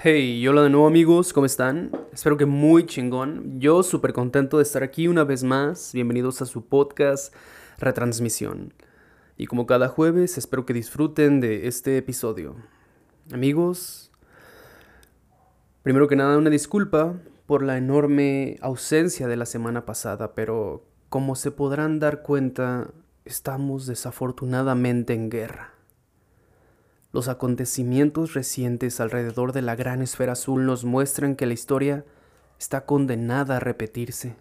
Hey, hola de nuevo amigos, ¿cómo están? Espero que muy chingón. Yo súper contento de estar aquí una vez más. Bienvenidos a su podcast Retransmisión. Y como cada jueves, espero que disfruten de este episodio. Amigos, primero que nada una disculpa por la enorme ausencia de la semana pasada, pero como se podrán dar cuenta, estamos desafortunadamente en guerra. Los acontecimientos recientes alrededor de la gran esfera azul nos muestran que la historia está condenada a repetirse.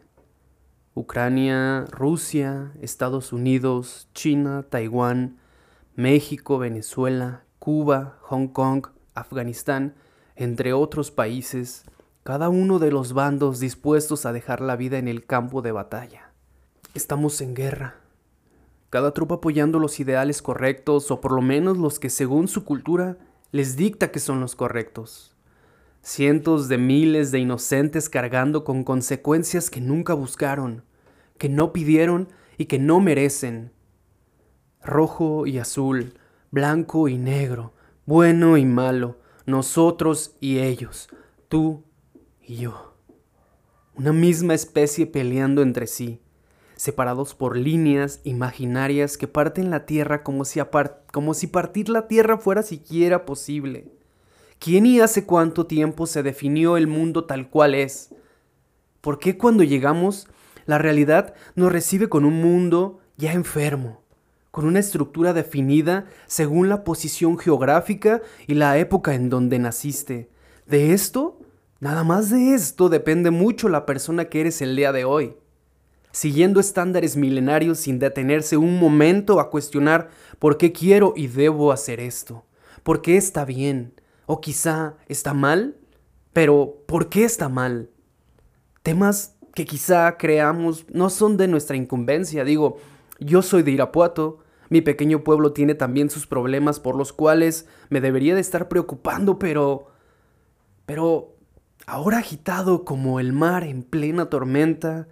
Ucrania, Rusia, Estados Unidos, China, Taiwán, México, Venezuela, Cuba, Hong Kong, Afganistán, entre otros países, cada uno de los bandos dispuestos a dejar la vida en el campo de batalla. Estamos en guerra cada tropa apoyando los ideales correctos o por lo menos los que según su cultura les dicta que son los correctos. Cientos de miles de inocentes cargando con consecuencias que nunca buscaron, que no pidieron y que no merecen. Rojo y azul, blanco y negro, bueno y malo, nosotros y ellos, tú y yo. Una misma especie peleando entre sí separados por líneas imaginarias que parten la Tierra como si, como si partir la Tierra fuera siquiera posible. ¿Quién y hace cuánto tiempo se definió el mundo tal cual es? ¿Por qué cuando llegamos la realidad nos recibe con un mundo ya enfermo, con una estructura definida según la posición geográfica y la época en donde naciste? De esto, nada más de esto depende mucho la persona que eres el día de hoy siguiendo estándares milenarios sin detenerse un momento a cuestionar por qué quiero y debo hacer esto, por qué está bien, o quizá está mal, pero ¿por qué está mal? Temas que quizá creamos no son de nuestra incumbencia, digo, yo soy de Irapuato, mi pequeño pueblo tiene también sus problemas por los cuales me debería de estar preocupando, pero... pero... ahora agitado como el mar en plena tormenta,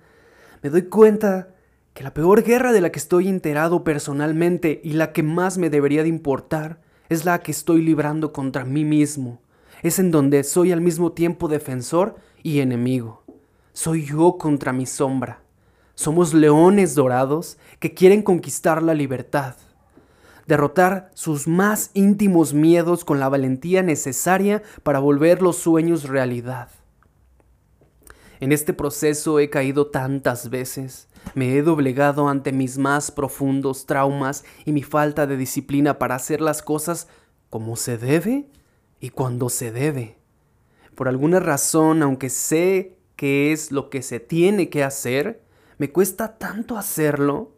me doy cuenta que la peor guerra de la que estoy enterado personalmente y la que más me debería de importar es la que estoy librando contra mí mismo. Es en donde soy al mismo tiempo defensor y enemigo. Soy yo contra mi sombra. Somos leones dorados que quieren conquistar la libertad, derrotar sus más íntimos miedos con la valentía necesaria para volver los sueños realidad. En este proceso he caído tantas veces, me he doblegado ante mis más profundos traumas y mi falta de disciplina para hacer las cosas como se debe y cuando se debe. Por alguna razón, aunque sé que es lo que se tiene que hacer, me cuesta tanto hacerlo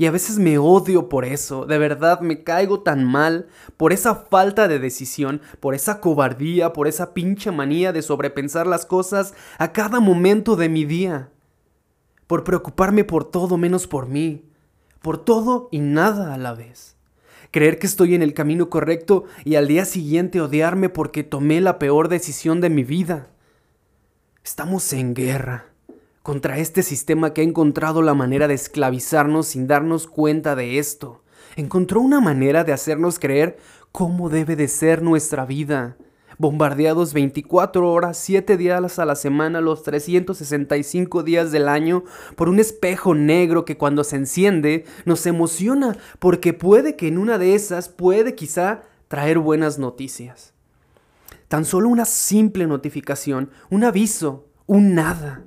y a veces me odio por eso, de verdad me caigo tan mal, por esa falta de decisión, por esa cobardía, por esa pinche manía de sobrepensar las cosas a cada momento de mi día, por preocuparme por todo menos por mí, por todo y nada a la vez. Creer que estoy en el camino correcto y al día siguiente odiarme porque tomé la peor decisión de mi vida. Estamos en guerra contra este sistema que ha encontrado la manera de esclavizarnos sin darnos cuenta de esto. Encontró una manera de hacernos creer cómo debe de ser nuestra vida. Bombardeados 24 horas, 7 días a la semana, los 365 días del año, por un espejo negro que cuando se enciende nos emociona, porque puede que en una de esas puede quizá traer buenas noticias. Tan solo una simple notificación, un aviso, un nada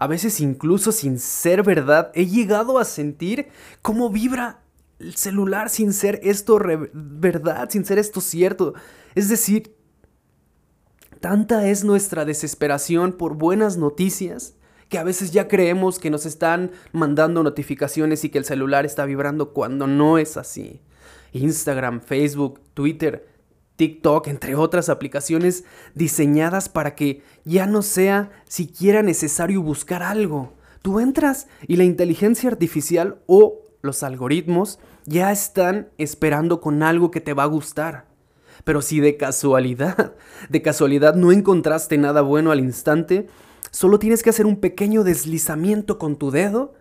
a veces incluso sin ser verdad, he llegado a sentir cómo vibra el celular sin ser esto verdad, sin ser esto cierto. Es decir, tanta es nuestra desesperación por buenas noticias que a veces ya creemos que nos están mandando notificaciones y que el celular está vibrando cuando no es así. Instagram, Facebook, Twitter, TikTok, entre otras aplicaciones diseñadas para que ya no sea siquiera necesario buscar algo. Tú entras y la inteligencia artificial o los algoritmos ya están esperando con algo que te va a gustar. Pero si de casualidad, de casualidad no encontraste nada bueno al instante, solo tienes que hacer un pequeño deslizamiento con tu dedo.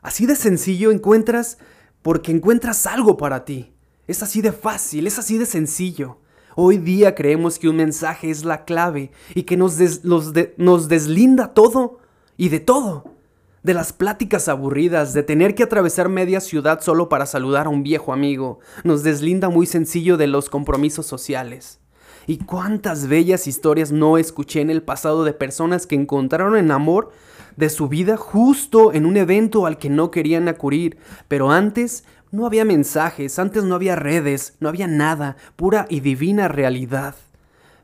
Así de sencillo encuentras porque encuentras algo para ti. Es así de fácil, es así de sencillo Hoy día creemos que un mensaje es la clave y que nos, deslinda todo y de todo. De las pláticas aburridas, de tener que atravesar media ciudad solo para saludar a un viejo amigo, nos deslinda muy sencillo de los compromisos sociales. Y cuántas bellas historias no escuché en el pasado de personas que encontraron el amor de su vida justo en un evento al que no querían acudir, pero antes no había mensajes, antes no había redes, no había nada, pura y divina realidad.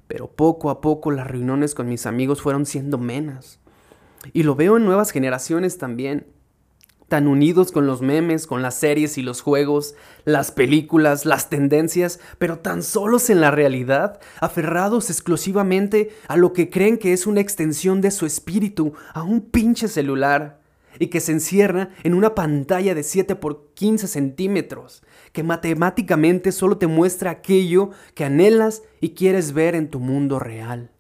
Pero poco a poco las reuniones con mis amigos fueron siendo menos. Y lo veo en nuevas generaciones también tan unidos con los memes, con las series y los juegos, las películas, las tendencias, pero tan solos en la realidad, aferrados exclusivamente a lo que creen que es una extensión de su espíritu, a un pinche celular, y que se encierra en una pantalla de 7 por 15 centímetros, que matemáticamente solo te muestra aquello que anhelas y quieres ver en tu mundo real.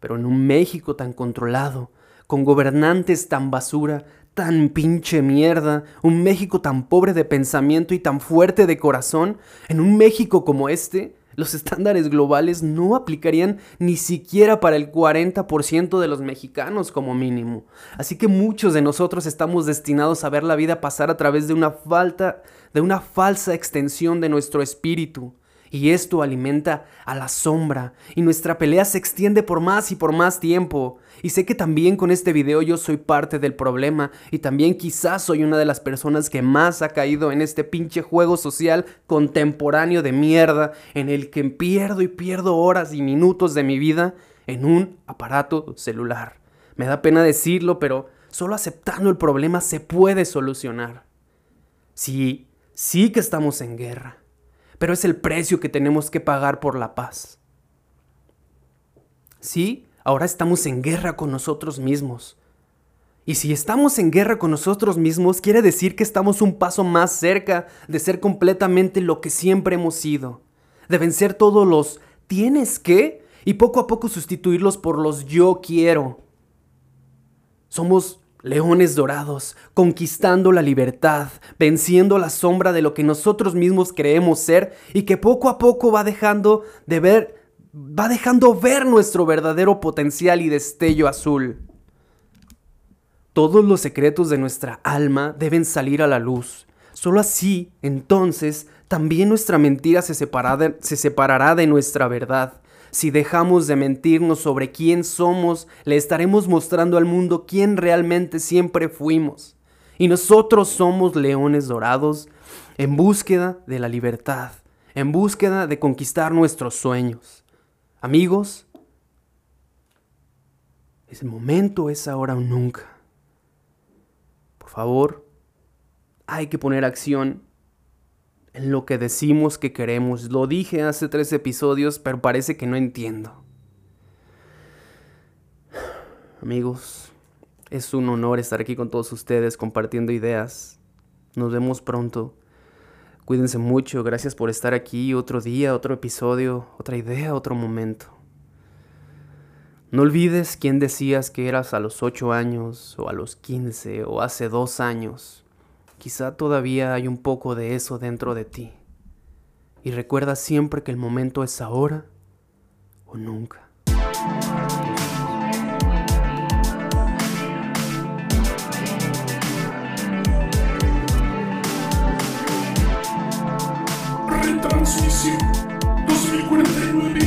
Pero en un México tan controlado, con gobernantes tan basura, tan pinche mierda, un México tan pobre de pensamiento y tan fuerte de corazón, en un México como este, los estándares globales no aplicarían ni siquiera para el 40% de los mexicanos como mínimo. Así que muchos de nosotros estamos destinados a ver la vida pasar a través de una falta, de una falsa extensión de nuestro espíritu. Y esto alimenta a la sombra y nuestra pelea se extiende por más y por más tiempo. Y sé que también con este video yo soy parte del problema y también quizás soy una de las personas que más ha caído en este pinche juego social contemporáneo de mierda en el que pierdo y pierdo horas y minutos de mi vida en un aparato celular. Me da pena decirlo, pero solo aceptando el problema se puede solucionar. Sí, sí que estamos en guerra, pero es el precio que tenemos que pagar por la paz. Sí, ahora estamos en guerra con nosotros mismos. Y si estamos en guerra con nosotros mismos, quiere decir que estamos un paso más cerca de ser completamente lo que siempre hemos sido. De vencer todos los tienes que y poco a poco sustituirlos por los yo quiero. Somos leones dorados, conquistando la libertad, venciendo la sombra de lo que nosotros mismos creemos ser y que poco a poco va dejando de ver va dejando ver nuestro verdadero potencial y destello azul. Todos los secretos de nuestra alma deben salir a la luz. Solo así, entonces, también nuestra mentira se, se separará de nuestra verdad. Si dejamos de mentirnos sobre quién somos, le estaremos mostrando al mundo quién realmente siempre fuimos. Y nosotros somos leones dorados en búsqueda de la libertad, en búsqueda de conquistar nuestros sueños. Amigos, ese momento es ahora o nunca. Por favor, hay que poner acción lo que decimos que queremos. Lo dije hace tres episodios, pero parece que no entiendo. Amigos, es un honor estar aquí con todos ustedes compartiendo ideas. Nos vemos pronto. Cuídense mucho, gracias por estar aquí otro día, otro episodio, otra idea, otro momento. No olvides quién decías que eras a los 8 años, o a los 15, o hace dos años. Quizá todavía hay un poco de eso dentro de ti. Y recuerda siempre que el momento es ahora o nunca. Transmisión 2049